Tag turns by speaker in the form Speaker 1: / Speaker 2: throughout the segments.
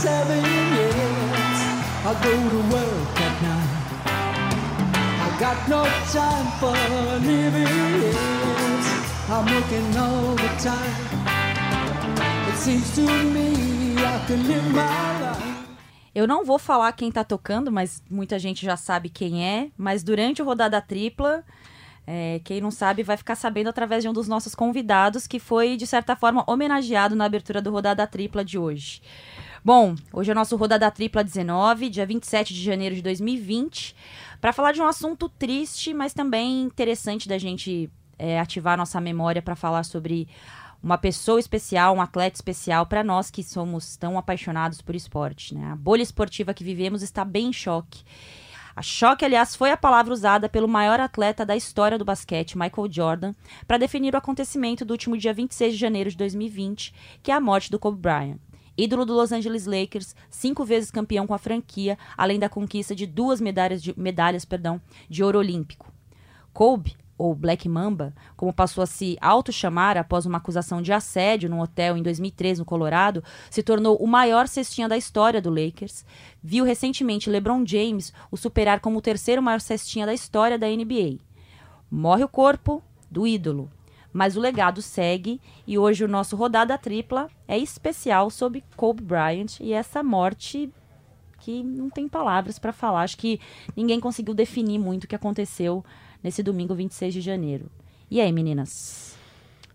Speaker 1: seven, yes. I go to work at night. I got no time for living, yes. I'm working all the time. It seems to me I can live my. Eu não vou falar quem tá tocando, mas muita gente já sabe quem é. Mas durante o Rodada Tripla, é, quem não sabe vai ficar sabendo através de um dos nossos convidados, que foi, de certa forma, homenageado na abertura do Rodada Tripla de hoje. Bom, hoje é o nosso Rodada Tripla 19, dia 27 de janeiro de 2020, para falar de um assunto triste, mas também interessante da gente é, ativar nossa memória para falar sobre uma pessoa especial, um atleta especial para nós que somos tão apaixonados por esporte. Né? A bolha esportiva que vivemos está bem em choque. A choque, aliás, foi a palavra usada pelo maior atleta da história do basquete, Michael Jordan, para definir o acontecimento do último dia 26 de janeiro de 2020, que é a morte do Kobe Bryant. Ídolo do Los Angeles Lakers, cinco vezes campeão com a franquia, além da conquista de duas medalhas de, medalhas, perdão, de ouro olímpico. Kobe ou Black Mamba, como passou a se auto-chamar após uma acusação de assédio num hotel em 2003 no Colorado, se tornou o maior cestinha da história do Lakers. Viu recentemente LeBron James o superar como o terceiro maior cestinha da história da NBA. Morre o corpo do ídolo, mas o legado segue e hoje o nosso rodada tripla é especial sobre Kobe Bryant e essa morte que não tem palavras para falar. Acho que ninguém conseguiu definir muito o que aconteceu nesse domingo 26 de janeiro. E aí, meninas?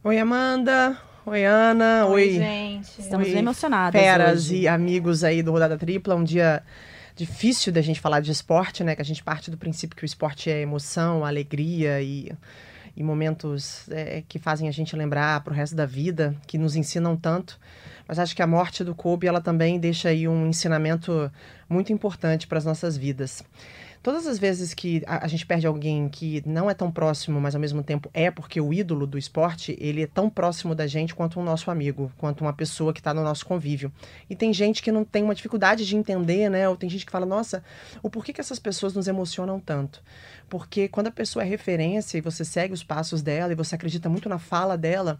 Speaker 2: Oi, Amanda. Oi, Ana.
Speaker 3: Oi, Oi gente.
Speaker 2: Estamos
Speaker 3: bem
Speaker 2: emocionadas. Feras hoje. e amigos aí do Rodada Tripla. Um dia difícil da gente falar de esporte, né? Que a gente parte do princípio que o esporte é emoção, alegria e, e momentos é, que fazem a gente lembrar para o resto da vida, que nos ensinam tanto. Mas acho que a morte do Kobe, ela também deixa aí um ensinamento muito importante para as nossas vidas todas as vezes que a, a, gente perde alguém que não é tão próximo, mas ao mesmo tempo é porque o ídolo do esporte, ele é tão próximo da gente quanto um nosso amigo, quanto uma pessoa que está no nosso convívio. E tem gente que não tem uma dificuldade de entender, né? Ou tem gente que fala, nossa, o porquê que essas pessoas nos emocionam tanto? Porque quando a pessoa é referência e você segue os passos dela e você acredita muito na fala dela,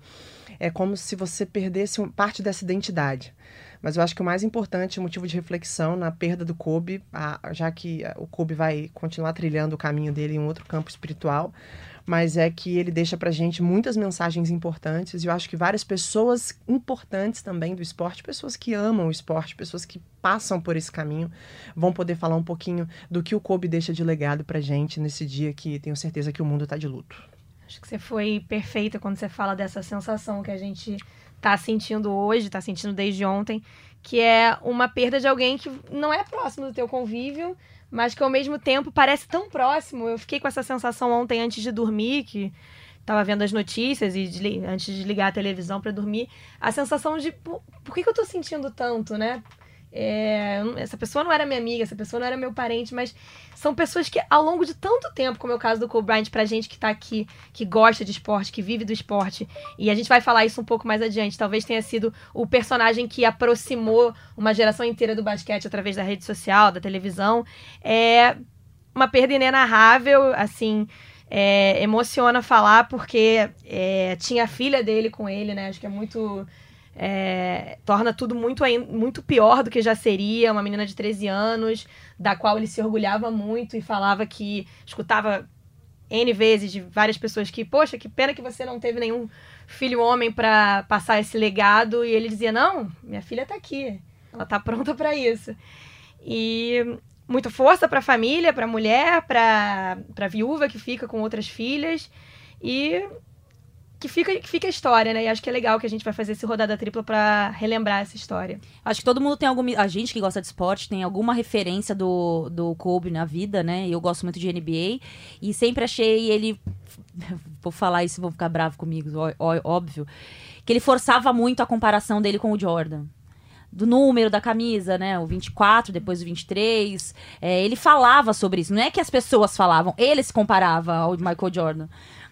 Speaker 2: é como se você perdesse parte dessa identidade. Mas eu acho que o mais importante, o motivo de reflexão na perda do Kobe, a, já que o Kobe vai continuar trilhando o caminho dele em um outro campo espiritual, mas é que ele deixa pra gente muitas mensagens importantes e eu acho que várias pessoas importantes também do esporte, pessoas que amam o esporte, pessoas que passam por esse caminho, vão poder falar um pouquinho do que o Kobe deixa de legado pra gente nesse dia que tenho certeza que o mundo tá de luto.
Speaker 3: Acho que você foi perfeita quando você fala dessa sensação que a gente tá sentindo hoje, tá sentindo desde ontem, que é uma perda de alguém que não é próximo do teu convívio, mas que ao mesmo tempo parece tão próximo. Eu fiquei com essa sensação ontem antes de dormir, que tava vendo as notícias e antes de ligar a televisão para dormir, a sensação de por, por que, que eu tô sentindo tanto, né? É, essa pessoa não era minha amiga, essa pessoa não era meu parente, mas são pessoas que ao longo de tanto tempo, como é o caso do Kobe Bryant, pra gente que tá aqui, que gosta de esporte, que vive do esporte, e a gente vai falar isso um pouco mais adiante, talvez tenha sido o personagem que aproximou uma geração inteira do basquete através da rede social, da televisão. É uma perda inenarrável, assim, é, emociona falar porque é, tinha a filha dele com ele, né? Acho que é muito é, torna tudo muito, muito pior do que já seria. Uma menina de 13 anos, da qual ele se orgulhava muito e falava que escutava N vezes de várias pessoas que, poxa, que pena que você não teve nenhum filho homem para passar esse legado. E ele dizia: Não, minha filha tá aqui, ela tá pronta para isso. E muita força para a família, para a mulher, para a viúva que fica com outras filhas. E que fica, que fica a história, né? E acho que é legal que a gente vai fazer esse rodada tripla para relembrar essa história.
Speaker 1: Acho que todo mundo tem alguma. A gente que gosta de esporte tem alguma referência do, do Kobe na vida, né? Eu gosto muito de NBA. E sempre achei ele. Vou falar isso, vão ficar bravo comigo, óbvio. Que ele forçava muito a comparação dele com o Jordan do número da camisa, né? O 24, depois o 23. É, ele falava sobre isso. Não é que as pessoas falavam, ele se comparava ao Michael Jordan.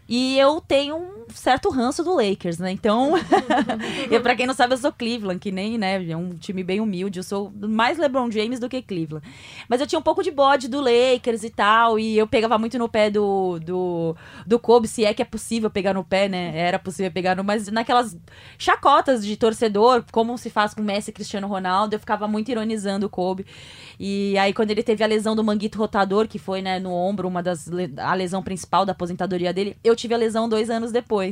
Speaker 1: E eu tenho um certo ranço do Lakers, né? Então, e para quem não sabe, eu sou Cleveland, que nem, né, é um time bem humilde, eu sou mais LeBron James do que Cleveland. Mas eu tinha um pouco de bode do Lakers e tal, e eu pegava muito no pé do, do, do Kobe, se é que é possível pegar no pé, né? Era possível pegar no, mas naquelas chacotas de torcedor, como se faz com Messi e Cristiano Ronaldo, eu ficava muito ironizando o Kobe. E aí quando ele teve a lesão do manguito rotador, que foi, né, no ombro, uma das a lesão principal da aposentadoria dele, eu tive a lesão dois anos depois.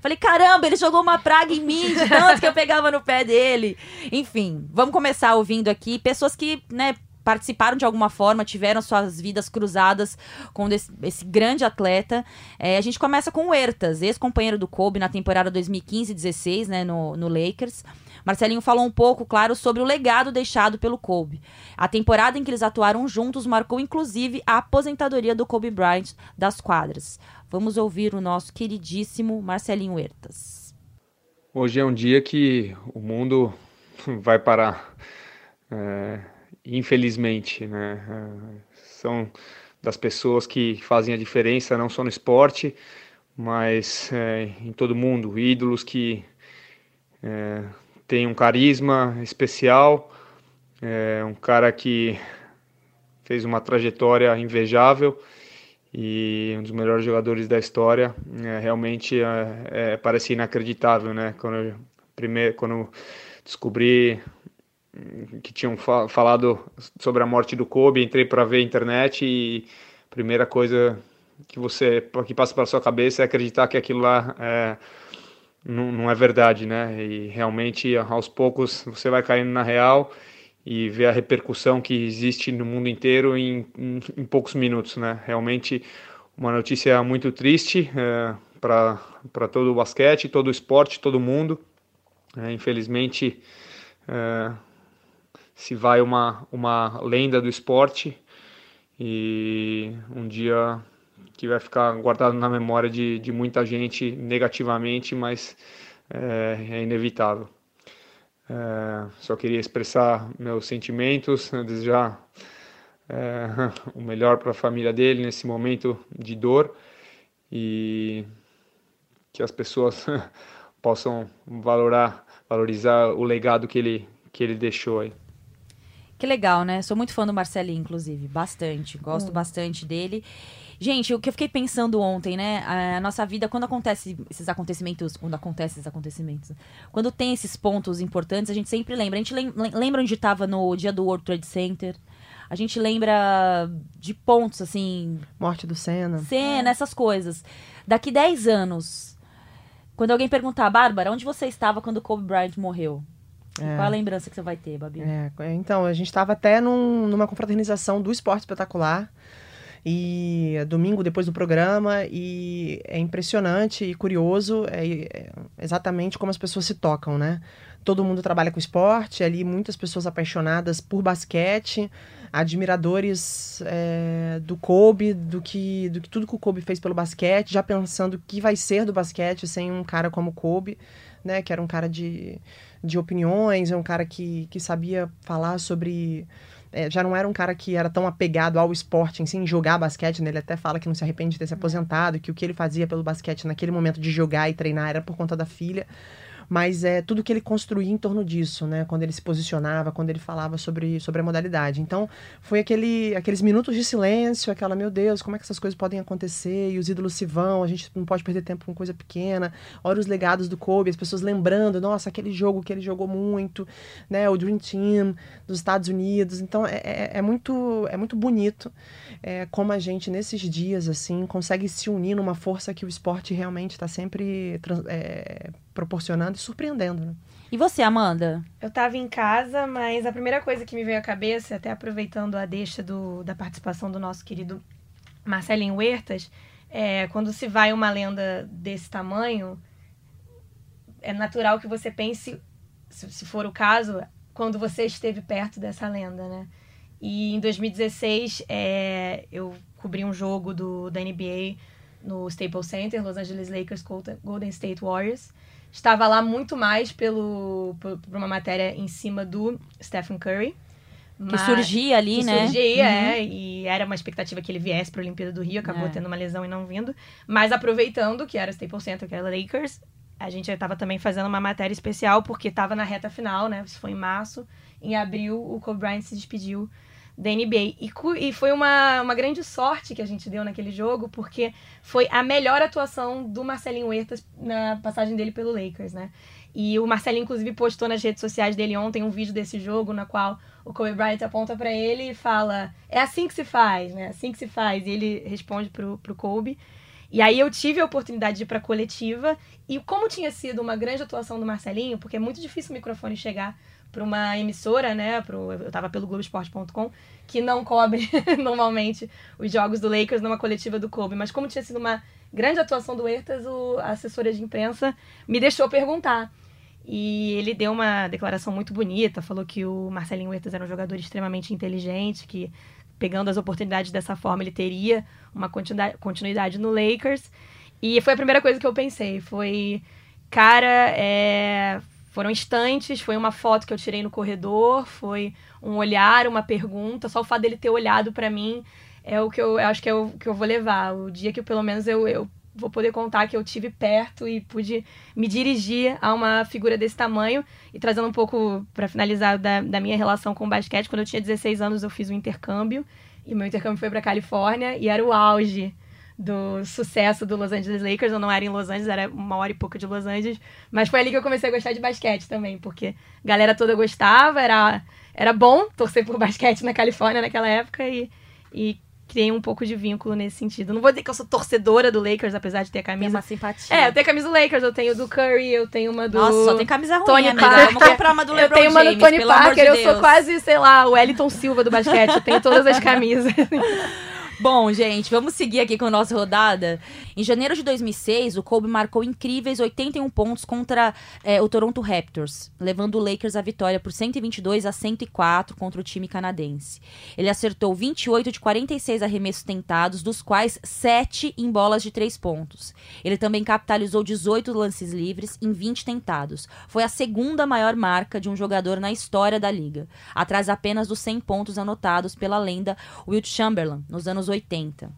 Speaker 1: Falei, caramba, ele jogou uma praga em mim, de tanto que eu pegava no pé dele. Enfim, vamos começar ouvindo aqui pessoas que, né, participaram de alguma forma, tiveram suas vidas cruzadas com esse, esse grande atleta. É, a gente começa com o Ertas, ex-companheiro do Kobe na temporada 2015-16, né, no, no Lakers. Marcelinho falou um pouco, claro, sobre o legado deixado pelo Kobe. A temporada em que eles atuaram juntos marcou inclusive a aposentadoria do Kobe Bryant das quadras. Vamos ouvir o nosso queridíssimo Marcelinho Huertas.
Speaker 4: Hoje é um dia que o mundo vai parar, é, infelizmente, né? É, são das pessoas que fazem a diferença não só no esporte, mas é, em todo mundo, ídolos que é, tem um carisma especial, é um cara que fez uma trajetória invejável e um dos melhores jogadores da história. É, realmente é, é, parece inacreditável, né? Quando eu, primeiro, quando descobri que tinham fa falado sobre a morte do Kobe, entrei para ver a internet e a primeira coisa que você que passa pela sua cabeça é acreditar que aquilo lá é não, não é verdade, né? E realmente aos poucos você vai caindo na real e vê a repercussão que existe no mundo inteiro em, em, em poucos minutos, né? Realmente uma notícia muito triste é, para todo o basquete, todo o esporte, todo mundo. É, infelizmente é, se vai uma, uma lenda do esporte e um dia que vai ficar guardado na memória de, de muita gente negativamente, mas é, é inevitável. É, só queria expressar meus sentimentos, desejar é, o melhor para a família dele nesse momento de dor e que as pessoas possam valorar, valorizar o legado que ele, que ele deixou aí.
Speaker 1: Que legal, né? Sou muito fã do Marcelinho, inclusive, bastante. Gosto hum. bastante dele. Gente, o que eu fiquei pensando ontem, né? A nossa vida, quando acontece esses acontecimentos, quando acontecem esses acontecimentos, quando tem esses pontos importantes, a gente sempre lembra. A gente lembra onde estava no dia do World Trade Center. A gente lembra de pontos, assim.
Speaker 2: Morte do Senna.
Speaker 1: Senna, essas coisas. Daqui 10 anos, quando alguém perguntar, Bárbara, onde você estava quando Kobe Bryant morreu? É. Qual a lembrança que você vai ter, Babi?
Speaker 2: É, então, a gente estava até num, numa confraternização do esporte espetacular e domingo depois do programa e é impressionante e curioso é, é, exatamente como as pessoas se tocam, né? Todo mundo trabalha com esporte, ali muitas pessoas apaixonadas por basquete, admiradores é, do Kobe, do que, do que tudo que o Kobe fez pelo basquete, já pensando o que vai ser do basquete sem um cara como o Kobe, né? Que era um cara de, de opiniões, é um cara que, que sabia falar sobre é, já não era um cara que era tão apegado ao esporte em si, em jogar basquete, né? Ele até fala que não se arrepende de ter se aposentado, que o que ele fazia pelo basquete naquele momento de jogar e treinar era por conta da filha mas é tudo que ele construía em torno disso, né? Quando ele se posicionava, quando ele falava sobre, sobre a modalidade. Então, foi aquele, aqueles minutos de silêncio, aquela, meu Deus, como é que essas coisas podem acontecer? E os ídolos se vão, a gente não pode perder tempo com coisa pequena. Olha os legados do Kobe, as pessoas lembrando, nossa, aquele jogo que ele jogou muito, né? O Dream Team dos Estados Unidos. Então, é, é, é muito, é muito bonito é, como a gente, nesses dias, assim, consegue se unir numa força que o esporte realmente está sempre é, proporcionando e surpreendendo. Né?
Speaker 1: E você, Amanda?
Speaker 3: Eu estava em casa, mas a primeira coisa que me veio à cabeça, até aproveitando a deixa do, da participação do nosso querido Marcelinho Huertas, é quando se vai uma lenda desse tamanho, é natural que você pense, se, se for o caso, quando você esteve perto dessa lenda, né? E em 2016, é, eu cobri um jogo do, da NBA no Staples Center, Los Angeles Lakers Golden State Warriors estava lá muito mais pelo, por, por uma matéria em cima do Stephen Curry
Speaker 1: Que surgia ali,
Speaker 3: que
Speaker 1: né?
Speaker 3: surgia,
Speaker 1: Uhum.
Speaker 3: é, e era uma expectativa que ele viesse para a Olimpíada do Rio, acabou
Speaker 1: É.
Speaker 3: tendo uma lesão e não vindo. Mas aproveitando que era Staples Center, que era Lakers, a gente estava também fazendo uma matéria especial, porque estava na reta final, né? Isso foi em março. Em abril, o Kobe Bryant se despediu da NBA. E, e foi uma, uma grande sorte que a gente deu naquele jogo, porque foi a melhor atuação do Marcelinho Huertas na passagem dele pelo Lakers, né? E o Marcelinho, inclusive, postou nas redes sociais dele ontem um vídeo desse jogo, na qual o Kobe Bryant aponta pra ele e fala: É assim que se faz, né? Assim que se faz. E ele responde pro, pro Kobe. E aí eu tive a oportunidade de ir pra coletiva. E como tinha sido uma grande atuação do Marcelinho, porque é muito difícil o microfone chegar para uma emissora, né? Pro, eu tava pelo Globoesporte.com, que não cobre normalmente os jogos do Lakers numa coletiva do Kobe. Mas como tinha sido uma grande atuação do Ertas, o, a assessora de imprensa me deixou perguntar. E ele deu uma declaração muito bonita, falou que o Marcelinho Huertas era um jogador extremamente inteligente, que pegando as oportunidades dessa forma ele teria uma continuidade no Lakers. E foi a primeira coisa que eu pensei, foi, cara, é, foram instantes, foi uma foto que eu tirei no corredor, foi um olhar, uma pergunta, só o fato dele ter olhado pra mim é o que eu, eu acho que é o que eu vou levar. O dia que pelo menos eu, eu vou poder contar que eu tive perto e pude me dirigir a uma figura desse tamanho e trazendo um pouco para finalizar da, da minha relação com o basquete. Quando eu tinha 16 anos, eu fiz um intercâmbio e meu intercâmbio foi para Califórnia e era o auge do sucesso do Los Angeles Lakers. Eu não era em Los Angeles, era uma hora e pouco de Los Angeles, mas foi ali que eu comecei a gostar de basquete também, porque a galera toda gostava, era, era bom torcer por basquete na Califórnia naquela época e, e criei um pouco de vínculo nesse sentido. Não vou dizer que eu sou torcedora do Lakers, apesar de ter a
Speaker 1: Tem
Speaker 3: camisa.
Speaker 1: uma simpatia.
Speaker 3: É, eu tenho a camisa do Lakers, eu tenho do Curry, eu tenho uma do.
Speaker 1: Nossa, só tem camisa ruim,
Speaker 3: Tony
Speaker 1: amiga.
Speaker 3: Parker.
Speaker 1: Vamos comprar uma do
Speaker 3: eu
Speaker 1: LeBron
Speaker 3: tenho uma
Speaker 1: James,
Speaker 3: do Tony Parker,
Speaker 1: de
Speaker 3: eu sou quase, sei lá, o Wellington Silva do basquete. Eu tenho todas as camisas.
Speaker 1: Bom, gente, vamos seguir aqui com a nossa rodada. Em janeiro de 2006, o Kobe marcou incríveis 81 pontos contra é, o Toronto Raptors, levando o Lakers à vitória por 122 a 104 contra o time canadense. Ele acertou 28 de 46 arremessos tentados, dos quais 7 em bolas de 3 pontos. Ele também capitalizou 18 lances livres em 20 tentados. Foi a segunda maior marca de um jogador na história da liga, atrás apenas dos 100 pontos anotados pela lenda Wilt Chamberlain nos anos 80.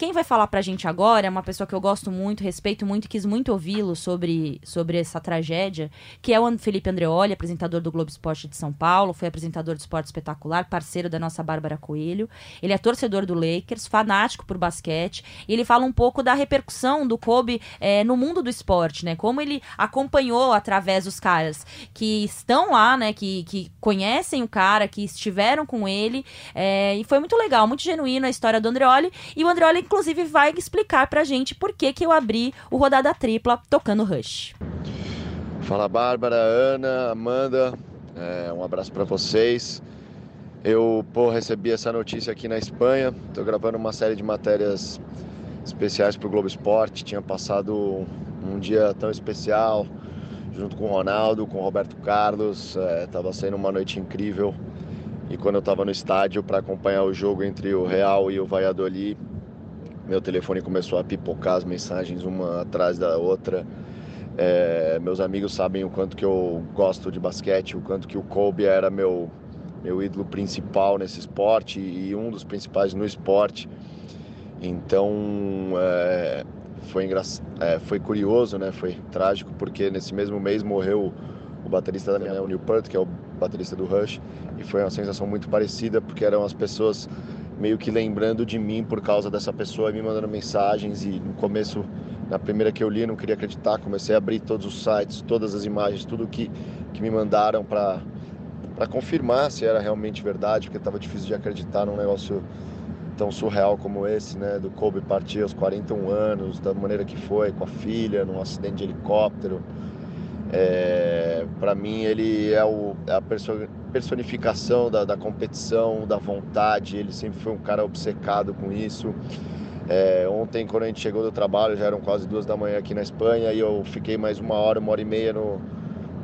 Speaker 1: Quem vai falar pra gente agora é uma pessoa que eu gosto muito, respeito muito e quis muito ouvi-lo sobre, sobre essa tragédia, que é o Felipe Andreoli, apresentador do Globo Esporte de São Paulo, foi apresentador do Esporte Espetacular, parceiro da nossa Bárbara Coelho. Ele é torcedor do Lakers, fanático por basquete, e ele fala um pouco da repercussão do Kobe eh, no mundo do esporte, né? Como ele acompanhou através dos caras que estão lá, né? Que, que conhecem o cara, que estiveram com ele. eh, e foi muito legal, muito genuíno a história do Andreoli. E o Andreoli, inclusive, vai explicar pra gente por que, que eu abri o Rodada Tripla tocando Rush.
Speaker 5: Fala Bárbara, Ana, Amanda, é, um abraço para vocês. Eu pô, recebi essa notícia aqui na Espanha, estou gravando uma série de matérias especiais para o Globo Esporte. Tinha passado um dia tão especial junto com o Ronaldo, com o Roberto Carlos, estava sendo uma noite incrível. E quando eu estava no estádio para acompanhar o jogo entre o Real e o Valladolid, meu telefone começou a pipocar as mensagens uma atrás da outra. É, meus amigos sabem o quanto que eu gosto de basquete, o quanto que o Kobe era meu, meu ídolo principal nesse esporte e um dos principais no esporte. Então é, foi, engra... é, foi curioso, né? foi trágico, porque nesse mesmo mês morreu o baterista da minha, o Neil Peart, que é o baterista do Rush, e foi uma sensação muito parecida, porque eram as pessoas meio que lembrando de mim por causa dessa pessoa, me mandando mensagens, e no começo na primeira que eu li, não queria acreditar. Comecei a abrir todos os sites, todas as imagens, tudo que, que me mandaram para confirmar se era realmente verdade, porque estava difícil de acreditar num negócio tão surreal como esse, né? Do Kobe partir aos 41 anos, da maneira que foi, com a filha, num acidente de helicóptero. É, para mim, ele é, o, é a perso personificação da, da competição, da vontade. Ele sempre foi um cara obcecado com isso. É, ontem, quando a gente chegou do trabalho, já eram quase duas da manhã aqui na Espanha e eu fiquei mais uma hora, uma hora e meia no,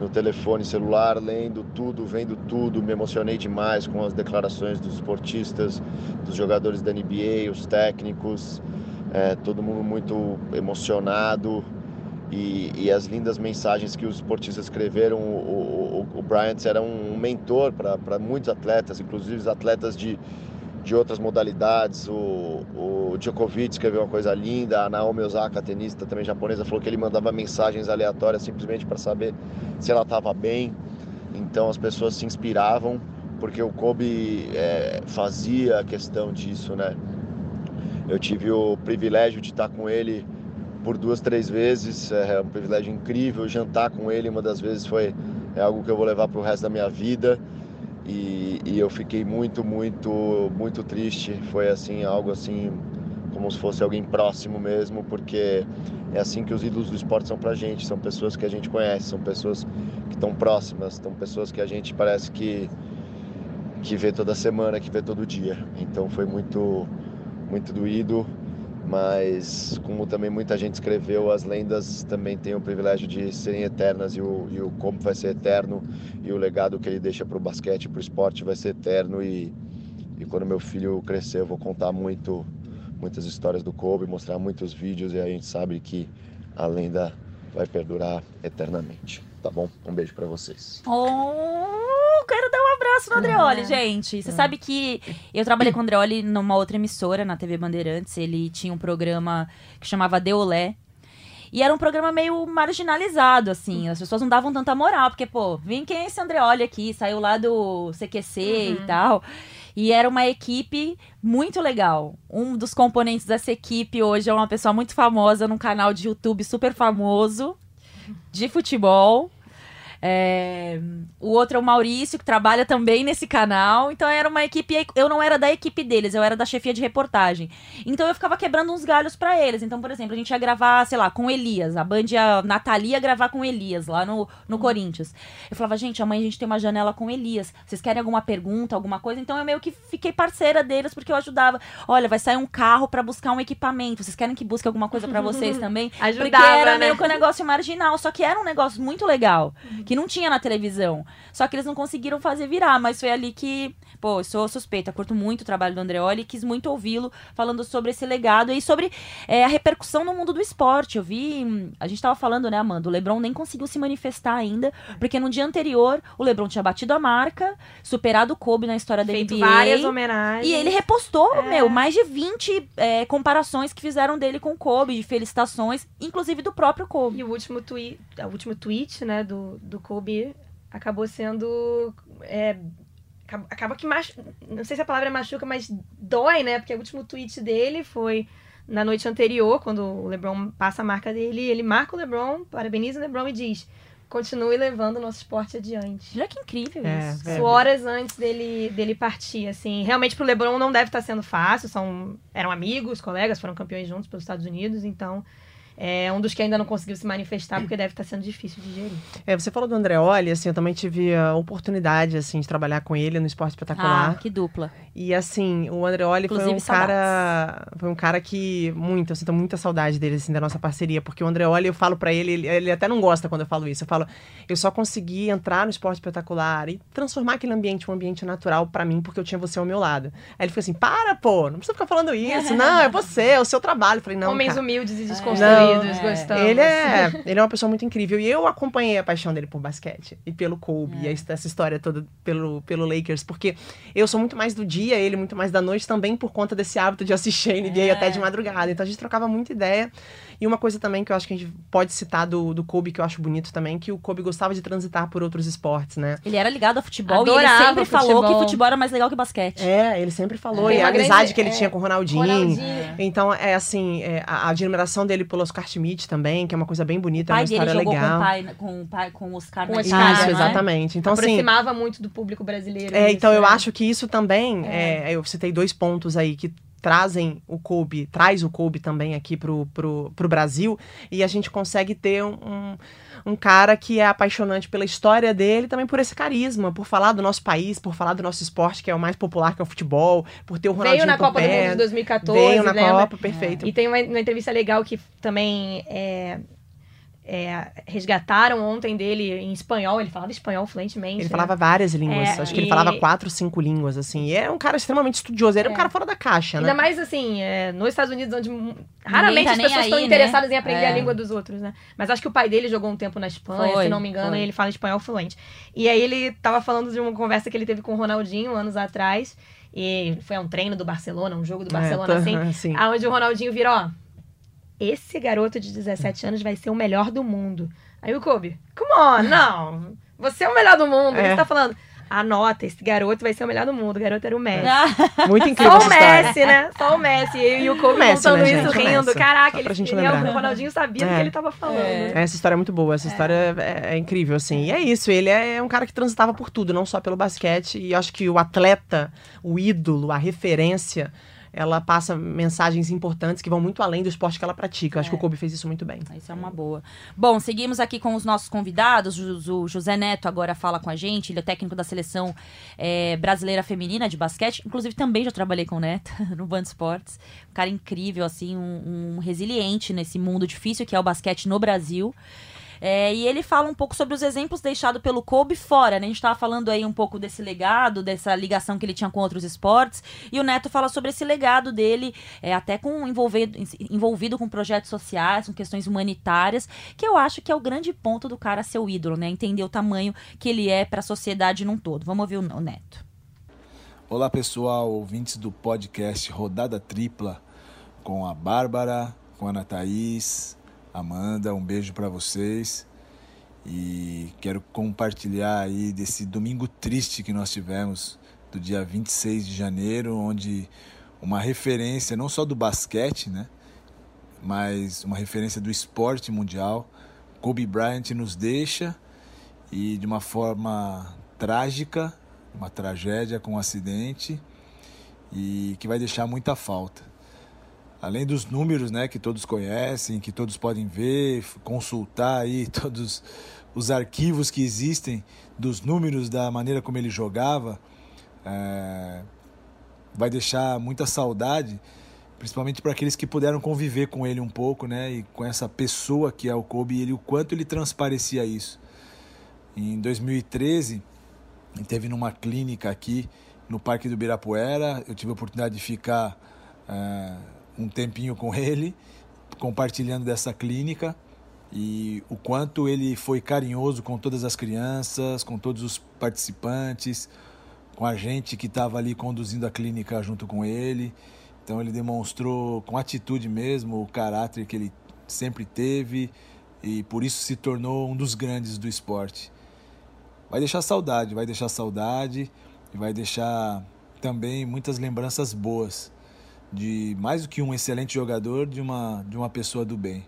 Speaker 5: no telefone celular, lendo tudo, vendo tudo. Me emocionei demais com as declarações dos esportistas, dos jogadores da NBA, os técnicos, é, todo mundo muito emocionado. E, e, as lindas mensagens que os esportistas escreveram. O, o, o Bryant era um mentor para muitos atletas, inclusive os atletas de, de outras modalidades. O, o Djokovic escreveu uma coisa linda, a Naomi Osaka, tenista também japonesa, falou que ele mandava mensagens aleatórias simplesmente para saber se ela estava bem. Então as pessoas se inspiravam porque o Kobe é, fazia questão disso, né? Eu tive o privilégio de estar com ele por duas, três vezes, é um privilégio incrível. Jantar com ele uma das vezes foi é algo que eu vou levar para o resto da minha vida. E, e, eu fiquei muito, muito, muito triste. Foi assim, algo assim, como se fosse alguém próximo mesmo, porque é assim que os ídolos do esporte são pra gente. São pessoas que a gente conhece, são pessoas que estão próximas, são pessoas que a gente parece que que vê toda semana, que vê todo dia. Então foi muito, muito doído, mas como também muita gente escreveu, as lendas também têm o privilégio de serem eternas e o, e o como vai ser eterno e o legado que ele deixa para o basquete, para o esporte vai ser eterno e, e quando meu filho crescer eu vou contar muito, muitas histórias do Kobe, mostrar muitos vídeos e a gente sabe que a lenda vai perdurar eternamente. Tá bom? Um beijo para vocês.
Speaker 1: Oh! Abraço no Andreoli, gente. Você sabe que eu trabalhei com o Andreoli numa outra emissora, na TV Bandeirantes. Ele tinha um programa que chamava Deolé. E era um programa meio marginalizado, assim. As pessoas não davam tanta moral, porque, pô, vem quem é esse Andreoli aqui? Saiu lá do CQC uhum. e tal. E era uma equipe muito legal. Um dos componentes dessa equipe hoje é uma pessoa muito famosa num canal de YouTube super famoso de futebol. É... O outro é o Maurício, que trabalha também nesse canal. Então era uma equipe. Eu não era da equipe deles, eu era da chefia de reportagem. Então eu ficava quebrando uns galhos para eles. Então, por exemplo, a gente ia gravar, sei lá, com Elias. A Band ia, Natalia ia gravar com Elias, lá no, no Corinthians. Eu falava, gente, amanhã a gente tem uma janela com Elias. Vocês querem alguma pergunta, alguma coisa? Então eu meio que fiquei parceira deles, porque eu ajudava. Olha, vai sair um carro para buscar um equipamento. Vocês querem que busque alguma coisa para vocês também?
Speaker 3: Ajudava,
Speaker 1: porque era
Speaker 3: né?
Speaker 1: meio que um negócio marginal. Só que era um negócio muito legal. Que não tinha na televisão. Só que eles não conseguiram fazer virar, mas foi ali que, pô, eu sou suspeita, curto muito o trabalho do Andreoli e quis muito ouvi-lo falando sobre esse legado e sobre é, a repercussão no mundo do esporte. Eu vi, a gente tava falando, né, Amanda, o LeBron nem conseguiu se manifestar ainda, porque no dia anterior o LeBron tinha batido a marca, superado o Kobe na história da
Speaker 3: Feito
Speaker 1: NBA.
Speaker 3: várias homenagens.
Speaker 1: E ele repostou,
Speaker 3: É.
Speaker 1: meu, mais de 20 é, comparações que fizeram dele com o Kobe, de felicitações, inclusive do próprio Kobe.
Speaker 3: E o último tweet, o último tweet, né, do, do Kobe acabou sendo. é, acaba, acaba que machu... Não sei se a palavra é machuca, mas dói, né? Porque o último tweet dele foi na noite anterior, quando o LeBron passa a marca dele, ele marca o LeBron, parabeniza o LeBron e diz: continue levando o nosso esporte adiante.
Speaker 1: Olha que incrível
Speaker 2: É,
Speaker 1: isso.
Speaker 2: é.
Speaker 3: Isso horas antes dele, dele partir, assim. Realmente pro LeBron não deve estar sendo fácil, são, eram amigos, colegas, foram campeões juntos pelos Estados Unidos, então é um dos que ainda não conseguiu se manifestar porque deve estar sendo difícil de gerir.
Speaker 2: É, você falou do Andreoli, assim, eu também tive a oportunidade, assim, de trabalhar com ele no Esporte
Speaker 1: Ah,
Speaker 2: Espetacular.
Speaker 1: que dupla.
Speaker 2: E, assim, o Andreoli foi um
Speaker 1: Inclusive,
Speaker 2: cara... Foi um cara que, muito, eu sinto muita saudade dele, assim, da nossa parceria. Porque o Andreoli, eu falo pra ele, ele, ele até não gosta quando eu falo isso. Eu falo, eu só consegui entrar no Esporte Espetacular e transformar aquele ambiente um ambiente natural pra mim, porque eu tinha você ao meu lado. Aí ele ficou assim, para, pô, não precisa ficar falando isso. não, é você, é o seu trabalho. Eu falei, não,
Speaker 3: Homens
Speaker 2: cara.
Speaker 3: humildes e
Speaker 2: Não,
Speaker 3: desconstruídos,
Speaker 1: é.
Speaker 3: Gostamos.
Speaker 2: Ele é, ele é uma pessoa muito incrível. E eu acompanhei a paixão dele por basquete e pelo Kobe, e essa essa história toda pelo, pelo Lakers, porque eu sou muito mais do dia, ele muito mais da noite, também por conta desse hábito de assistir NBA
Speaker 1: É.
Speaker 2: até de madrugada. Então a gente trocava muita ideia. E uma coisa também que eu acho que a gente pode citar do, do Kobe, que eu acho bonito também, que o Kobe gostava de transitar por outros esportes, né?
Speaker 1: Ele era ligado a futebol e
Speaker 3: Adorava
Speaker 1: ele sempre falou
Speaker 3: futebol.
Speaker 1: que futebol era mais legal que basquete.
Speaker 2: É, ele sempre falou.
Speaker 3: É.
Speaker 2: E a
Speaker 3: grande-
Speaker 2: amizade que ele
Speaker 3: é,
Speaker 2: tinha com o Ronaldinho.
Speaker 3: Ronaldinho.
Speaker 2: Então, é assim, é, a, a admiração dele pelo Oscar Schmidt também, que é uma coisa bem
Speaker 1: O
Speaker 2: bonita, é uma
Speaker 1: pai dele
Speaker 2: história
Speaker 1: jogou com
Speaker 2: legal.
Speaker 1: o pai, com o pai, com o Oscar
Speaker 3: Com o
Speaker 2: Isso,
Speaker 3: Oscar,
Speaker 1: Itália,
Speaker 3: né?
Speaker 1: exatamente.
Speaker 2: Então, assim,
Speaker 3: Aproximava muito do público brasileiro.
Speaker 2: é,
Speaker 3: isso,
Speaker 2: então eu
Speaker 3: né?
Speaker 2: acho que isso também, é, eu citei dois pontos aí que trazem o Kobe, traz o Kobe também aqui pro, pro, pro Brasil, e a gente consegue ter um, um, um cara que é apaixonante pela história dele, também por esse carisma, por falar do nosso país, por falar do nosso esporte, que é o mais popular, que é o futebol, por ter o Ronaldinho
Speaker 3: Veio na Copa do Mundo de
Speaker 2: perto.
Speaker 3: 2014.
Speaker 2: Veio na
Speaker 3: lembra?
Speaker 2: Copa, perfeito.
Speaker 3: E tem uma, uma entrevista legal que também é, é, resgataram ontem dele em espanhol. Ele falava espanhol fluentemente.
Speaker 2: Ele
Speaker 3: né?
Speaker 2: falava várias línguas.
Speaker 3: É,
Speaker 2: Acho que ele
Speaker 3: e-
Speaker 2: falava quatro, cinco línguas, assim. E é um cara extremamente estudioso. Ele é um
Speaker 3: É.
Speaker 2: cara fora da caixa, né?
Speaker 3: Ainda mais assim, é, nos Estados Unidos, onde hum, raramente
Speaker 1: tá
Speaker 3: as pessoas estão
Speaker 1: aí, né?
Speaker 3: interessadas em aprender
Speaker 1: É.
Speaker 3: a língua dos outros, né? Mas acho que o pai dele jogou um tempo na Espanha,
Speaker 1: Foi,
Speaker 3: se não me engano,
Speaker 1: foi.
Speaker 3: e ele fala espanhol fluente. E aí ele tava falando de uma conversa que ele teve com o Ronaldinho anos atrás. E foi a um treino do Barcelona, um jogo do Barcelona,
Speaker 2: É, tá,
Speaker 3: assim.
Speaker 2: assim.
Speaker 3: Aonde o Ronaldinho virou, ó. Esse garoto de 17 anos vai ser o melhor do mundo. Aí o Kobe, come on, não. Você é o melhor do mundo.
Speaker 2: É.
Speaker 3: Ele tá falando, anota, esse garoto vai ser o melhor do mundo. O garoto era o Messi.
Speaker 2: Muito incrível
Speaker 3: Só o. Messi, né? Só o Messi. E, e o Kobe
Speaker 2: O Messi,
Speaker 3: contando
Speaker 2: né,
Speaker 3: isso,
Speaker 2: gente? O
Speaker 3: rindo.
Speaker 2: Messi.
Speaker 3: Caraca, ele,
Speaker 2: pra gente
Speaker 3: ele-
Speaker 2: lembrar.
Speaker 3: o Ronaldinho sabia do
Speaker 2: É.
Speaker 3: que ele tava falando.
Speaker 1: É.
Speaker 3: né?
Speaker 2: Essa história é muito boa, essa história é, é incrível, assim. E é isso, ele é um cara que transitava por tudo, não só pelo basquete. E eu acho que o atleta, o ídolo, a referência, ela passa mensagens importantes que vão muito além do esporte que ela pratica. Acho que o Kobe fez isso muito bem.
Speaker 1: Isso é uma boa. Bom, seguimos aqui com os nossos convidados. O José Neto agora fala com a gente. Ele é técnico da seleção eh, brasileira feminina de basquete. Inclusive, também já trabalhei com o Neto no Band Esportes. Um cara incrível, assim, um, um resiliente nesse mundo difícil que é o basquete no Brasil. É, e ele fala um pouco sobre os exemplos deixados pelo Kobe fora, né? A gente estava falando aí um pouco desse legado, dessa ligação que ele tinha com outros esportes. E o Neto fala sobre esse legado dele, é, até com envolvido, envolvido com projetos sociais, com questões humanitárias, que eu acho que é o grande ponto do cara ser o ídolo, né? Entender o tamanho que ele é para a sociedade num todo. Vamos ouvir o Neto.
Speaker 6: Olá pessoal, ouvintes do podcast Rodada Tripla com a Bárbara, com a Ana Thaís, Amanda, um beijo para vocês e quero compartilhar aí desse domingo triste que nós tivemos do dia 26 de janeiro, onde uma referência não só do basquete, né, mas uma referência do esporte mundial, Kobe Bryant nos deixa e de uma forma trágica, uma tragédia com um acidente e que vai deixar muita falta. Além dos números, né, que todos conhecem, que todos podem ver, consultar aí todos os arquivos que existem dos números da maneira como ele jogava, é, vai deixar muita saudade, principalmente para aqueles que puderam conviver com ele um pouco, né, e com essa pessoa que é o Kobe, e ele, o quanto ele transparecia isso. Em 2013, ele teve numa clínica aqui no Parque do Ibirapuera. Eu tive a oportunidade de ficar eh, um tempinho com ele, compartilhando dessa clínica e o quanto ele foi carinhoso com todas as crianças, com todos os participantes, com a gente que estava ali conduzindo a clínica junto com ele. Então ele demonstrou com atitude mesmo o caráter que ele sempre teve e por isso se tornou um dos grandes do esporte vai deixar saudade, vai deixar saudade e vai deixar também muitas lembranças boas de mais do que um excelente jogador, de uma, de uma pessoa do bem.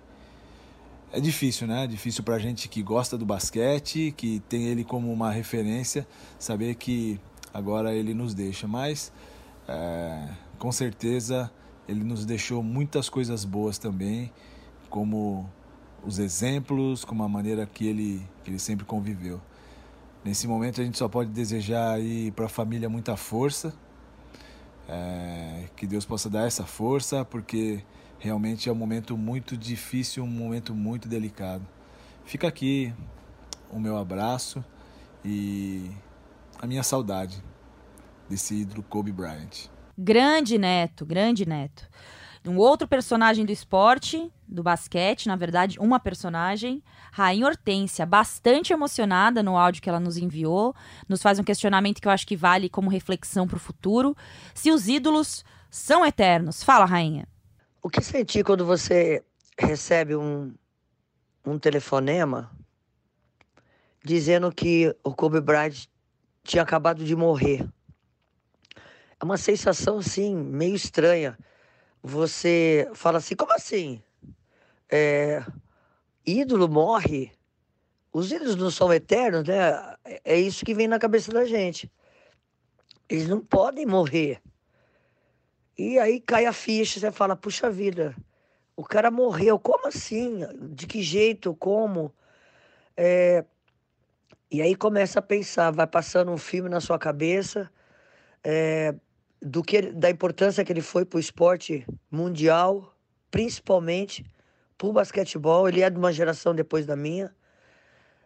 Speaker 6: É difícil, né? É difícil pra gente que gosta do basquete, que tem ele como uma referência, saber que agora ele nos deixa, mas é, com certeza ele nos deixou muitas coisas boas também, como os exemplos, como a maneira que ele, que ele sempre conviveu. Nesse momento a gente só pode desejar aí para a família muita força, é, que Deus possa dar essa força, porque realmente é um momento muito difícil, um momento muito delicado. Fica aqui o meu abraço e a minha saudade desse ídolo Kobe Bryant.
Speaker 1: Grande Neto, grande Neto. Um outro personagem do esporte, do basquete, na verdade, uma personagem, Rainha Hortência, bastante emocionada no áudio que ela nos enviou, nos faz um questionamento que eu acho que vale como reflexão para o futuro. Se os ídolos são eternos. Fala, Rainha.
Speaker 7: O que sentir quando você recebe um, um telefonema dizendo que o Kobe Bryant tinha acabado de morrer? É uma sensação, assim, meio estranha. Você fala assim, como assim? É, ídolo morre? Os ídolos não são eternos, né? É- É isso que vem na cabeça da gente. Eles não podem morrer. E aí cai a ficha, você fala, puxa vida, o cara morreu, como assim? De que jeito? Como? É, E aí começa a pensar, vai passando um filme na sua cabeça é, do que da importância que ele foi para o esporte mundial, principalmente pro basquetebol. Ele é de uma geração depois da minha.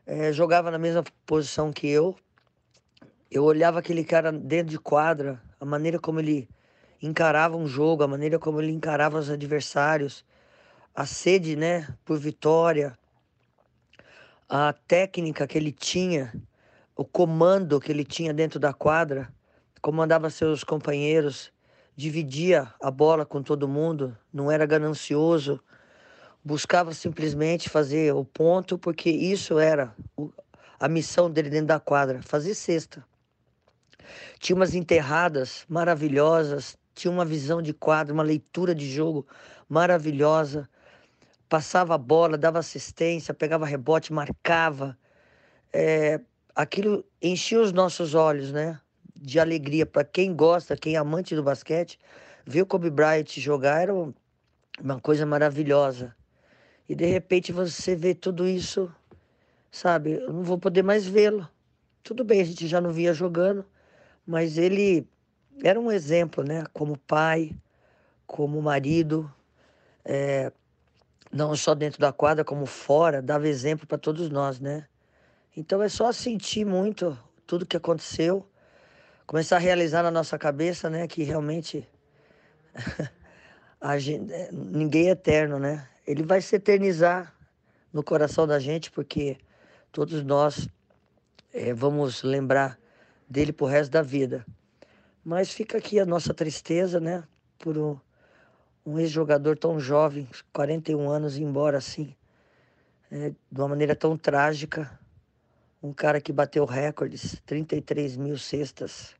Speaker 7: É, jogava na mesma posição que eu. Eu olhava aquele cara dentro de quadra, a maneira como ele encarava um jogo, a maneira como ele encarava os adversários, a sede, né, por vitória, a técnica que ele tinha, o comando que ele tinha dentro da quadra, comandava seus companheiros, dividia a bola com todo mundo, não era ganancioso, buscava simplesmente fazer o ponto, porque isso era a missão dele dentro da quadra, fazer cesta. Tinha umas enterradas maravilhosas, tinha uma visão de quadro, uma leitura de jogo maravilhosa. Passava a bola, dava assistência, pegava rebote, marcava. É, aquilo enchia os nossos olhos, né? De alegria. Para quem gosta, quem é amante do basquete, ver o Kobe Bryant jogar era uma coisa maravilhosa. E de repente você vê tudo isso, sabe? Eu não vou poder mais vê-lo. Tudo bem, a gente já não via jogando, mas ele era um exemplo, né? Como pai, como marido, é, não só dentro da quadra, como fora, dava exemplo para todos nós, né? Então é só sentir muito tudo que aconteceu, começar a realizar na nossa cabeça, né? Que realmente gente, é, ninguém é eterno, né? Ele vai se eternizar no coração da gente, porque todos nós é, vamos lembrar dele pro resto da vida. Mas fica aqui a nossa tristeza, né? Por um, um ex-jogador tão jovem, 41 anos, embora assim, é, de uma maneira tão trágica. Um cara que bateu recordes, 33 mil cestas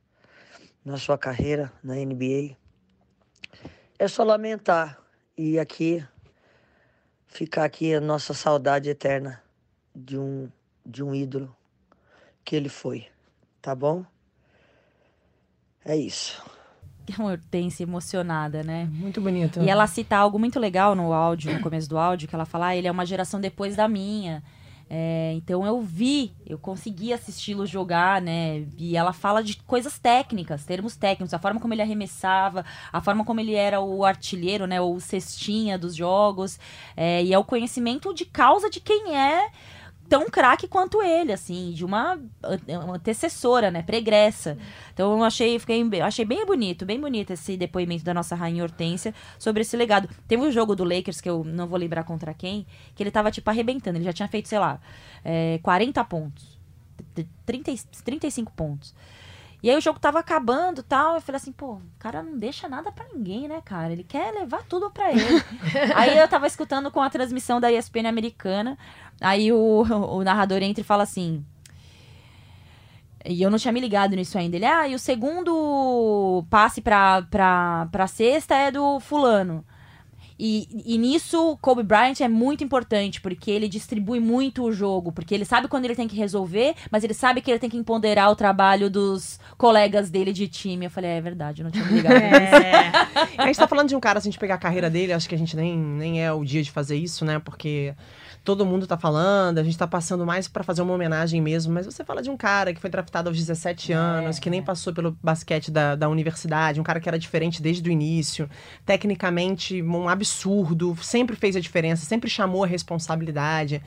Speaker 7: na sua carreira na NBA. É só lamentar. E aqui, ficar aqui a nossa saudade eterna de um, de um ídolo que ele foi. Tá bom? É isso.
Speaker 1: A Hortência emocionada, né?
Speaker 2: Muito bonito.
Speaker 1: E ela cita algo muito legal no áudio, no começo do áudio, que ela fala, ah, ele é uma geração depois da minha. É, então eu vi, eu consegui assisti-lo jogar, né? E ela fala de coisas técnicas, termos técnicos, a forma como ele arremessava, a forma como ele era o artilheiro, né? O cestinha dos jogos. É, e é o conhecimento de causa de quem é tão craque quanto ele, assim, de uma, uma antecessora, né, pregressa. Então eu achei, fiquei, achei bem bonito, bem bonito esse depoimento da nossa rainha Hortência sobre esse legado. Teve um jogo do Lakers, que eu não vou lembrar contra quem, que ele tava, tipo, arrebentando. Ele já tinha feito, sei lá, é, 40 pontos. 30, 35 pontos. E aí o jogo tava acabando e tal. Eu falei assim, pô, o cara não deixa nada para ninguém, né, cara? Ele quer levar tudo para ele. aí eu tava escutando com a transmissão da ESPN americana. Aí o, o narrador entra e fala assim. E eu não tinha me ligado nisso ainda. Ele, ah, e o segundo passe pra, pra, pra sexta é do fulano. E, e nisso, Kobe Bryant é muito importante, porque ele distribui muito o jogo, porque ele sabe quando ele tem que resolver, mas ele sabe que ele tem que empoderar o trabalho dos colegas dele de time. Eu falei, é, é verdade, eu não tinha me ligado.
Speaker 2: É. a gente tá falando de um cara, se a gente pegar a carreira dele, acho que a gente nem, nem é o dia de fazer isso, né? Porque todo mundo tá falando, a gente tá passando mais para fazer uma homenagem mesmo, mas você fala de um cara que foi draftado aos 17 é, anos, que nem é. passou pelo basquete da, da universidade, um cara que era diferente desde o início, tecnicamente um absurdo, sempre fez a diferença, sempre chamou a responsabilidade,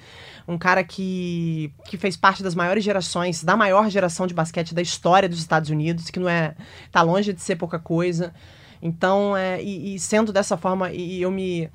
Speaker 2: um cara que, que fez parte das maiores gerações, da maior geração de basquete da história dos Estados Unidos, que não é, tá longe de ser pouca coisa. Então, é, e, e sendo dessa forma, e eu me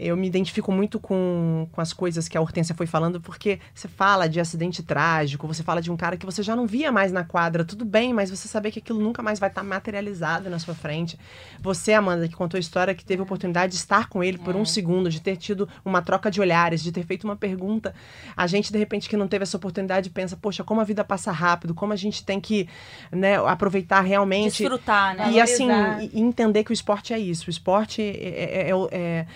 Speaker 2: eu me identifico muito com, com as coisas que a Hortência foi falando, porque você fala de acidente trágico, você fala de um cara que você já não via mais na quadra, tudo bem, mas você saber que aquilo nunca mais vai estar materializado na sua frente. Você, Amanda, que contou a história, que teve a oportunidade de estar com ele por um é. segundo, de ter tido uma troca de olhares, de ter feito uma pergunta. A gente, de repente, que não teve essa oportunidade, pensa, poxa, como a vida passa rápido, como a gente tem que né, aproveitar realmente.
Speaker 1: Desfrutar, né?
Speaker 2: E assim, e entender que o esporte é isso. O esporte é, é, é, é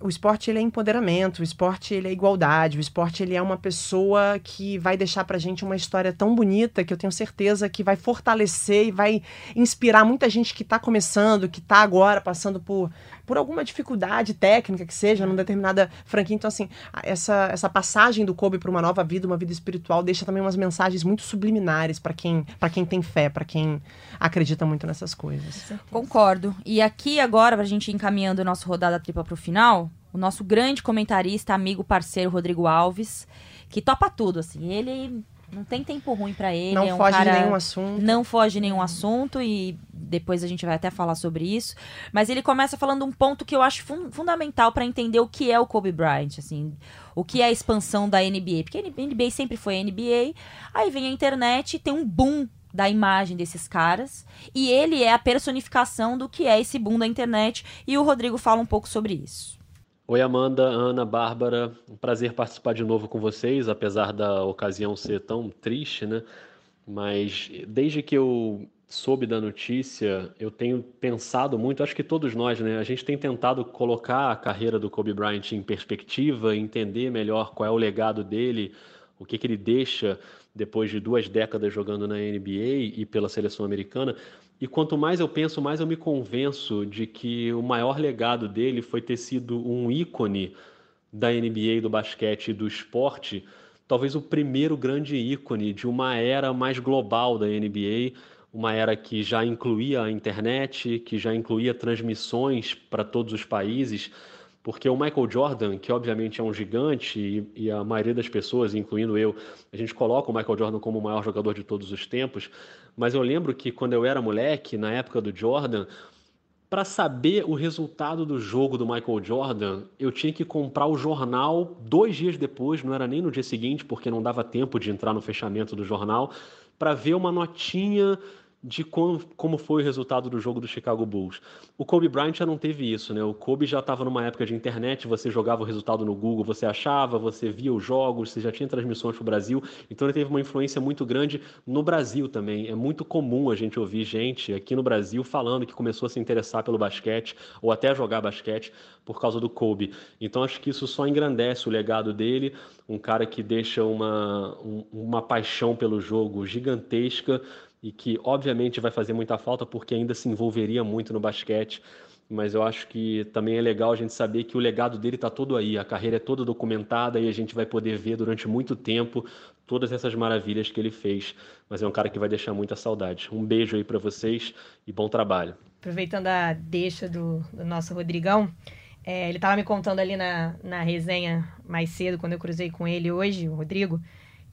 Speaker 2: o esporte ele é empoderamento, o esporte ele é igualdade, o esporte ele é uma pessoa que vai deixar pra gente uma história tão bonita que eu tenho certeza que vai fortalecer e vai inspirar muita gente que está começando, que está agora passando por, por alguma dificuldade técnica que seja, numa determinada franquia. Então, assim, essa, essa passagem do Kobe para uma nova vida, uma vida espiritual, deixa também umas mensagens muito subliminares para quem, quem tem fé, para quem acredita muito nessas coisas.
Speaker 1: Concordo. E aqui agora, pra gente ir encaminhando o nosso rodada tripla pro final, o nosso grande comentarista, amigo, parceiro Rodrigo Alves, que topa tudo, assim. Ele não tem tempo ruim para ele.
Speaker 2: Não
Speaker 1: é um
Speaker 2: foge
Speaker 1: cara,
Speaker 2: de nenhum assunto.
Speaker 1: Não foge de nenhum assunto e depois a gente vai até falar sobre isso. Mas ele começa falando um ponto que eu acho fun fundamental para entender o que é o Kobe Bryant, assim, o que é a expansão da NBA, porque a NBA sempre foi a NBA. Aí vem a internet e tem um boom da imagem desses caras, e ele é a personificação do que é esse boom da internet, e o Rodrigo fala um pouco sobre isso.
Speaker 8: Oi, Amanda, Ana, Bárbara. Um prazer participar de novo com vocês, apesar da ocasião ser tão triste, né? Mas desde que eu soube da notícia, eu tenho pensado muito, acho que todos nós, né? A gente tem tentado colocar a carreira do Kobe Bryant em perspectiva, entender melhor qual é o legado dele, o que, que ele deixa depois de duas décadas jogando na NBA e pela seleção americana. E quanto mais eu penso, mais eu me convenço de que o maior legado dele foi ter sido um ícone da NBA, do basquete e do esporte, talvez o primeiro grande ícone de uma era mais global da NBA, uma era que já incluía a internet, que já incluía transmissões para todos os países, porque o Michael Jordan, que obviamente é um gigante, e, a maioria das pessoas, incluindo eu, a gente coloca o Michael Jordan como o maior jogador de todos os tempos, mas eu lembro que quando eu era moleque, na época do Jordan, para saber o resultado do jogo do Michael Jordan, eu tinha que comprar o jornal dois dias depois, não era nem no dia seguinte, porque não dava tempo de entrar no fechamento do jornal, para ver uma notinha de como, como foi o resultado do jogo do Chicago Bulls. O Kobe Bryant já não teve isso, né? O Kobe já estava numa época de internet, você jogava o resultado no Google, você achava, você via os jogos, você já tinha transmissões para o Brasil, então ele teve uma influência muito grande no Brasil também. É muito comum a gente ouvir gente aqui no Brasil falando que começou a se interessar pelo basquete ou até jogar basquete por causa do Kobe. Então acho que isso só engrandece o legado dele, um cara que deixa uma, um, uma paixão pelo jogo gigantesca, e que obviamente vai fazer muita falta porque ainda se envolveria muito no basquete. Mas eu acho que também é legal a gente saber que o legado dele está todo aí, a carreira é toda documentada e a gente vai poder ver durante muito tempo todas essas maravilhas que ele fez. Mas é um cara que vai deixar muita saudade. Um beijo aí para vocês e bom trabalho.
Speaker 3: Aproveitando a deixa do, do nosso Rodrigão, é, ele estava me contando ali na, na resenha mais cedo, quando eu cruzei com ele hoje, o Rodrigo,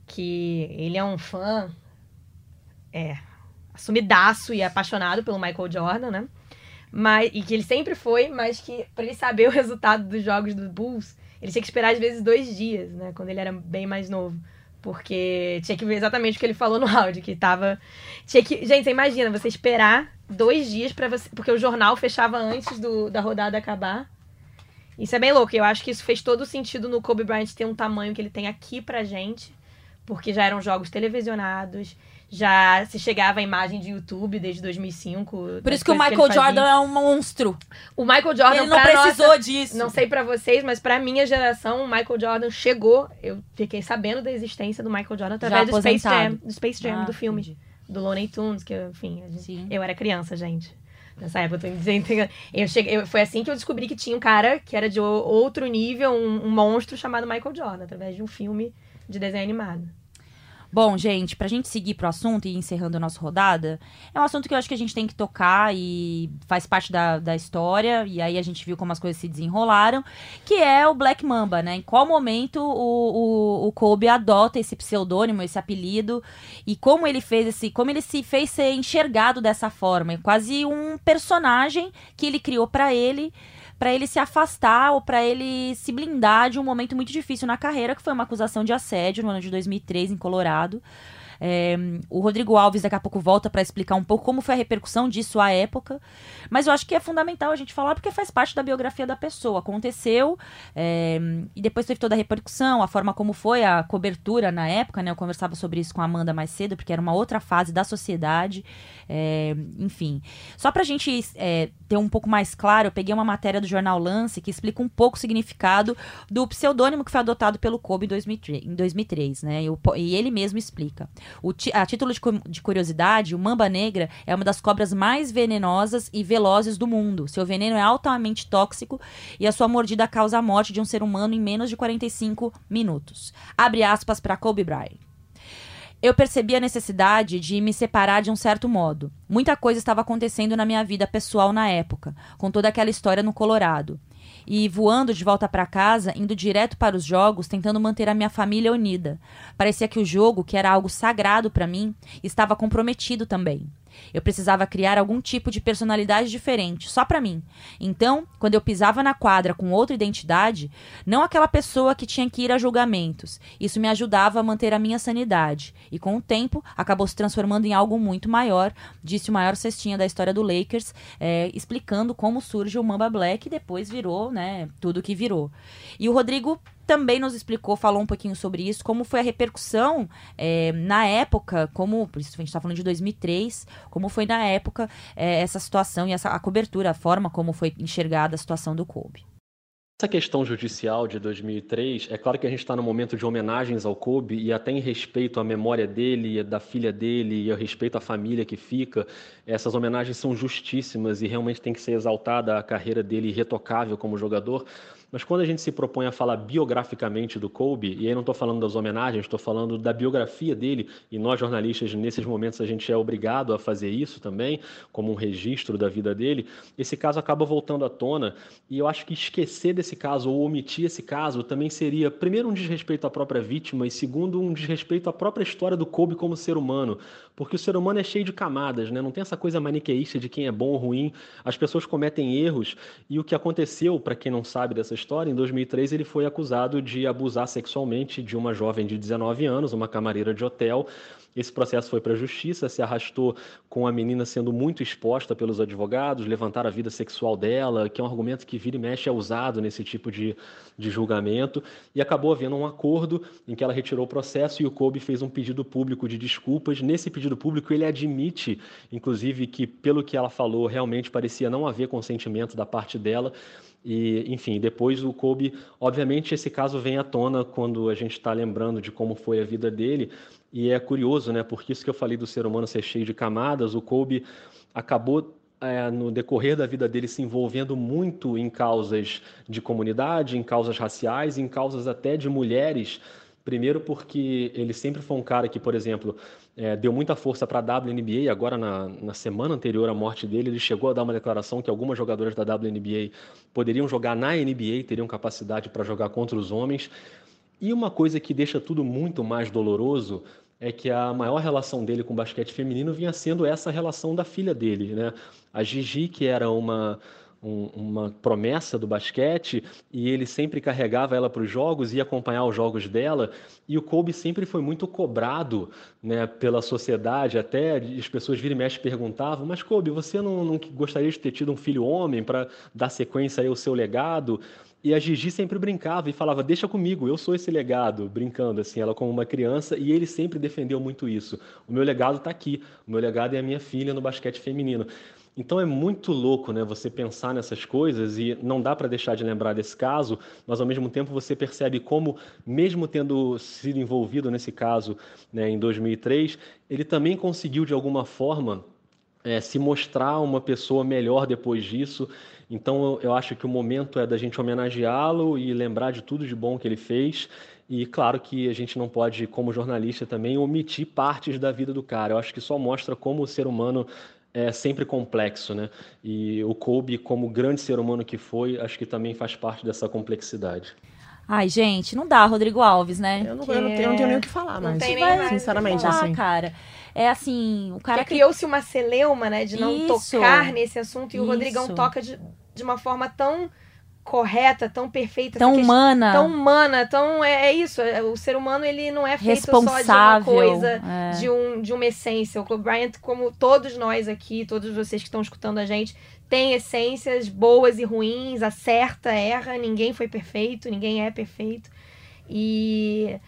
Speaker 3: que ele é um fã é, assumidaço e apaixonado pelo Michael Jordan, né? Mas, e que ele sempre foi, mas que para ele saber o resultado dos jogos do Bulls, ele tinha que esperar às vezes dois dias, né? Quando ele era bem mais novo. Porque tinha que ver exatamente o que ele falou no áudio, que tava. Tinha que. Gente, você imagina, você esperar dois dias para você. Porque o jornal fechava antes do, da rodada acabar. Isso é bem louco. Eu acho que isso fez todo o sentido no Kobe Bryant ter um tamanho que ele tem aqui pra gente. Porque já eram jogos televisionados já se chegava a imagem de YouTube desde 2005.
Speaker 1: Por isso que o Michael que Jordan é um monstro.
Speaker 3: O Michael Jordan
Speaker 1: ele não precisou
Speaker 3: nossa,
Speaker 1: disso.
Speaker 3: Não sei para vocês, mas para minha geração, o Michael Jordan chegou. Eu fiquei sabendo da existência do Michael Jordan através do Space Jam, do Space Jam, ah, do filme, entendi. do Looney Tunes, que enfim, gente, eu era criança, gente. Nessa época, eu, dizendo, eu cheguei, eu, foi assim que eu descobri que tinha um cara que era de outro nível, um, um monstro chamado Michael Jordan, através de um filme de desenho animado.
Speaker 1: Bom, gente, pra gente seguir pro assunto e encerrando a nossa rodada, é um assunto que eu acho que a gente tem que tocar e faz parte da, da história, e aí a gente viu como as coisas se desenrolaram, que é o Black Mamba, né? Em qual momento o, o, o Kobe adota esse pseudônimo, esse apelido, e como ele fez esse. como ele se fez ser enxergado dessa forma. É quase um personagem que ele criou para ele para ele se afastar ou para ele se blindar de um momento muito difícil na carreira, que foi uma acusação de assédio no ano de 2003 em Colorado. É, o Rodrigo Alves daqui a pouco volta para explicar um pouco como foi a repercussão disso à época. Mas eu acho que é fundamental a gente falar porque faz parte da biografia da pessoa. Aconteceu é, e depois teve toda a repercussão, a forma como foi a cobertura na época, né? Eu conversava sobre isso com a Amanda mais cedo, porque era uma outra fase da sociedade. É, enfim. Só pra gente é, ter um pouco mais claro, eu peguei uma matéria do jornal Lance que explica um pouco o significado do pseudônimo que foi adotado pelo Kobe em 2003, em 2003 né? E ele mesmo explica. O, a título de, de curiosidade, o mamba negra é uma das cobras mais venenosas e velozes do mundo. Seu veneno é altamente tóxico e a sua mordida causa a morte de um ser humano em menos de 45 minutos. Abre aspas para Kobe Bryant. Eu percebi a necessidade de me separar de um certo modo. Muita coisa estava acontecendo na minha vida pessoal na época, com toda aquela história no Colorado. E voando de volta para casa, indo direto para os jogos, tentando manter a minha família unida. Parecia que o jogo, que era algo sagrado para mim, estava comprometido também. Eu precisava criar algum tipo de personalidade diferente, só para mim. Então, quando eu pisava na quadra com outra identidade, não aquela pessoa que tinha que ir a julgamentos, isso me ajudava a manter a minha sanidade. E com o tempo, acabou se transformando em algo muito maior, disse o maior cestinha da história do Lakers, é, explicando como surge o Mamba Black e depois virou, né, tudo que virou. E o Rodrigo também nos explicou, falou um pouquinho sobre isso, como foi a repercussão é, na época, como, por isso a gente está falando de 2003, como foi na época é, essa situação e essa, a cobertura, a forma como foi enxergada a situação do Kobe.
Speaker 8: Essa questão judicial de 2003, é claro que a gente está no momento de homenagens ao Kobe e até em respeito à memória dele, da filha dele e ao respeito à família que fica, essas homenagens são justíssimas e realmente tem que ser exaltada a carreira dele irretocável como jogador. Mas quando a gente se propõe a falar biograficamente do Kobe, e aí não estou falando das homenagens, estou falando da biografia dele, e nós jornalistas, nesses momentos, a gente é obrigado a fazer isso também, como um registro da vida dele, esse caso acaba voltando à tona, e eu acho que esquecer desse caso ou omitir esse caso também seria, primeiro, um desrespeito à própria vítima, e segundo, um desrespeito à própria história do Kobe como ser humano, porque o ser humano é cheio de camadas, né? não tem essa coisa maniqueísta de quem é bom ou ruim, as pessoas cometem erros, e o que aconteceu, para quem não sabe dessa história, em 2003 ele foi acusado de abusar sexualmente de uma jovem de 19 anos, uma camareira de hotel. Esse processo foi para a justiça, se arrastou com a menina sendo muito exposta pelos advogados, levantar a vida sexual dela, que é um argumento que vira e mexe é usado nesse tipo de, de julgamento, e acabou havendo um acordo em que ela retirou o processo e o Kobe fez um pedido público de desculpas. Nesse pedido público, ele admite, inclusive, que pelo que ela falou, realmente parecia não haver consentimento da parte dela, e, enfim, depois o Kobe, obviamente, esse caso vem à tona quando a gente está lembrando de como foi a vida dele. E é curioso, né? Porque isso que eu falei do ser humano ser cheio de camadas, o Kobe acabou é, no decorrer da vida dele se envolvendo muito em causas de comunidade, em causas raciais, em causas até de mulheres. Primeiro porque ele sempre foi um cara que, por exemplo, é, deu muita força para a WNBA. Agora, na, na semana anterior à morte dele, ele chegou a dar uma declaração que algumas jogadoras da WNBA poderiam jogar na NBA, teriam capacidade para jogar contra os homens. E uma coisa que deixa tudo muito mais doloroso é que a maior relação dele com o basquete feminino vinha sendo essa relação da filha dele, né? A Gigi, que era uma um, uma promessa do basquete e ele sempre carregava ela para os jogos e acompanhar os jogos dela. E o Kobe sempre foi muito cobrado né, pela sociedade, até as pessoas viram e mexe perguntavam: Mas Kobe, você não, não gostaria de ter tido um filho homem para dar sequência ao seu legado? E a Gigi sempre brincava e falava: Deixa comigo, eu sou esse legado, brincando assim, ela como uma criança, e ele sempre defendeu muito isso. O meu legado está aqui, o meu legado é a minha filha no basquete feminino. Então é muito louco, né, você pensar nessas coisas e não dá para deixar de lembrar desse caso, mas ao mesmo tempo você percebe como, mesmo tendo sido envolvido nesse caso né, em 2003, ele também conseguiu de alguma forma é, se mostrar uma pessoa melhor depois disso. Então eu, acho que o momento é da gente homenageá-lo e lembrar de tudo de bom que ele fez. E claro que a gente não pode, como jornalista também, omitir partes da vida do cara. Eu acho que só mostra como o ser humano é sempre complexo, né? E o Kobe, como grande ser humano que foi, acho que também faz parte dessa complexidade.
Speaker 1: Ai, gente, não dá, Rodrigo Alves, né?
Speaker 2: Eu não, eu não, tenho, eu não tenho nem o que falar,
Speaker 3: Não
Speaker 2: mas
Speaker 3: tem nem o que
Speaker 2: sinceramente,
Speaker 1: Não dá,
Speaker 2: assim.
Speaker 1: cara. É assim, o cara
Speaker 3: Já
Speaker 1: que
Speaker 3: criou-se uma celeuma, né, de não
Speaker 1: Isso.
Speaker 3: tocar nesse assunto e o
Speaker 1: Isso.
Speaker 3: Rodrigão toca de, de uma forma tão correta, tão perfeita,
Speaker 1: tão humana,
Speaker 3: tão humana, tão é, é isso. é- O ser humano ele não é feito só de uma coisa,
Speaker 1: é.
Speaker 3: de, um, de uma essência. O Kobe Bryant, como todos nós aqui, todos vocês que estão escutando a gente, tem essências boas e ruins, acerta, erra. Ninguém foi perfeito, ninguém é perfeito. E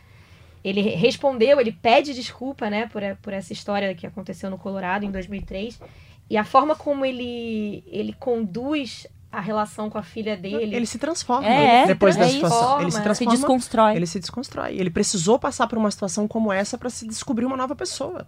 Speaker 3: ele respondeu, ele pede desculpa, né, por, por essa história que aconteceu no Colorado em 2003. E a forma como ele, ele conduz a relação com a filha dele.
Speaker 2: Ele se transforma
Speaker 1: É,
Speaker 2: depois
Speaker 1: é
Speaker 2: da
Speaker 1: isso.
Speaker 2: situação. Ele se
Speaker 3: Se
Speaker 1: se
Speaker 2: transforma.
Speaker 1: desconstrói.
Speaker 2: Ele se desconstrói. Ele precisou passar por uma situação como essa para se descobrir uma nova pessoa.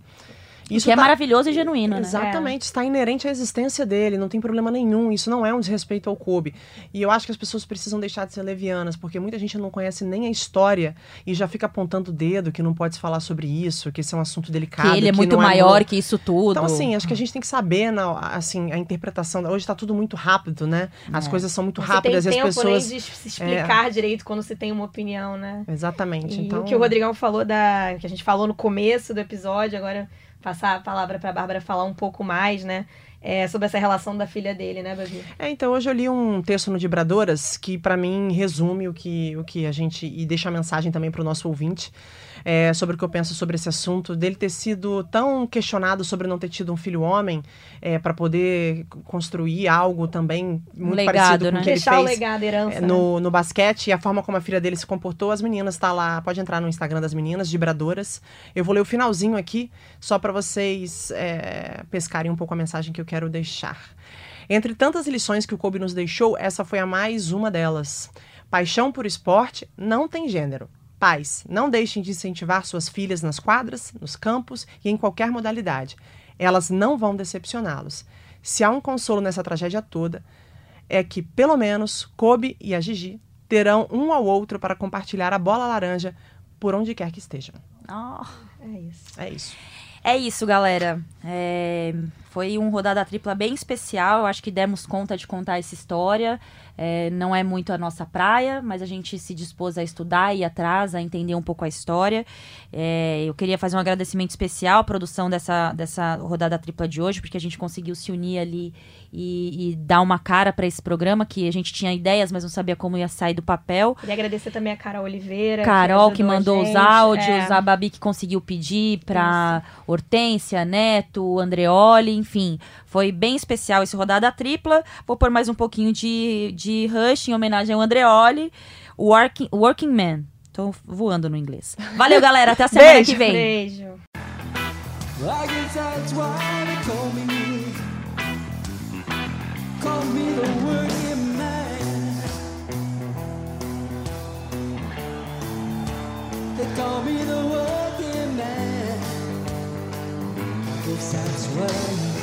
Speaker 2: Isso
Speaker 1: que é
Speaker 2: tá-
Speaker 1: maravilhoso e genuíno, né?
Speaker 2: Exatamente, está inerente à existência dele, não tem problema nenhum. Isso não é um desrespeito ao Kobe. E eu acho que as pessoas precisam deixar de ser levianas, porque muita gente não conhece nem a história e já fica apontando o dedo que não pode se falar sobre isso, que esse é um assunto delicado.
Speaker 1: Que ele é muito
Speaker 2: não
Speaker 1: maior
Speaker 2: no-
Speaker 1: que isso tudo.
Speaker 2: Então, assim, acho que a gente tem que saber, na, assim, a interpretação. Hoje está tudo muito rápido, né? As
Speaker 1: É.
Speaker 2: coisas são muito
Speaker 3: Você
Speaker 2: rápidas
Speaker 3: tem
Speaker 2: e as
Speaker 3: tempo
Speaker 2: pessoas. É.
Speaker 3: nem de se explicar direito quando você tem uma opinião, né?
Speaker 2: Exatamente.
Speaker 3: E
Speaker 2: então,
Speaker 3: o que o Rodrigão falou da. que a gente falou no começo do episódio, agora passar a palavra pra Bárbara falar um pouco mais, né? é, sobre essa relação da filha dele, né, Babi?
Speaker 2: É, então hoje eu li um texto no Vibradoras que para mim resume o que, o que a gente e deixa a mensagem também para o nosso ouvinte é, sobre o que eu penso sobre esse assunto dele ter sido tão questionado sobre não ter tido um filho homem é, para poder construir algo também muito
Speaker 1: legado,
Speaker 2: parecido com
Speaker 1: né?
Speaker 2: o que ele
Speaker 3: Deixar o
Speaker 2: fez
Speaker 3: legado, a herança.
Speaker 2: é,
Speaker 3: né?
Speaker 2: no, no basquete e a forma como a filha dele se comportou. As meninas tá lá, pode entrar no Instagram das meninas, Vibradoras. Eu vou ler o finalzinho aqui, só para vocês é, pescarem um pouco a mensagem que eu quero deixar. Entre tantas lições que o Kobe nos deixou, essa foi a mais uma delas. Paixão por esporte não tem gênero. Pais, não deixem de incentivar suas filhas nas quadras, nos campos e em qualquer modalidade. Elas não vão decepcioná-los. Se há um consolo nessa tragédia toda, é que, pelo menos, Kobe e a Gigi terão um ao outro para compartilhar a bola laranja por onde quer que estejam.
Speaker 1: Oh.
Speaker 3: É isso.
Speaker 2: É isso.
Speaker 1: É isso, galera. É, Foi um rodada tripla bem especial. Acho que demos conta de contar essa história. É, não é muito a nossa praia, mas a gente se dispôs a estudar e atrás, a entender um pouco a história. É, eu queria fazer um agradecimento especial à produção dessa, dessa rodada tripla de hoje, porque a gente conseguiu se unir ali e, e dar uma cara para esse programa, que a gente tinha ideias, mas não sabia como ia sair do papel.
Speaker 3: Queria agradecer também a Carol Oliveira.
Speaker 1: Carol que
Speaker 3: a
Speaker 1: mandou os
Speaker 3: gente.
Speaker 1: áudios,
Speaker 3: É.
Speaker 1: a Babi que conseguiu pedir pra Hortência, Neto, Andreoli, enfim. Foi bem especial esse rodada tripla. Vou pôr mais um pouquinho de, de Rush em homenagem ao Andreoli. Working, Working Man. Tô voando no inglês. Valeu, galera. Até a semana
Speaker 2: Beijo.
Speaker 1: que vem.
Speaker 3: Beijo.
Speaker 9: I guess that's why they call me, call me the working man. They call me the working man. I guess that's why.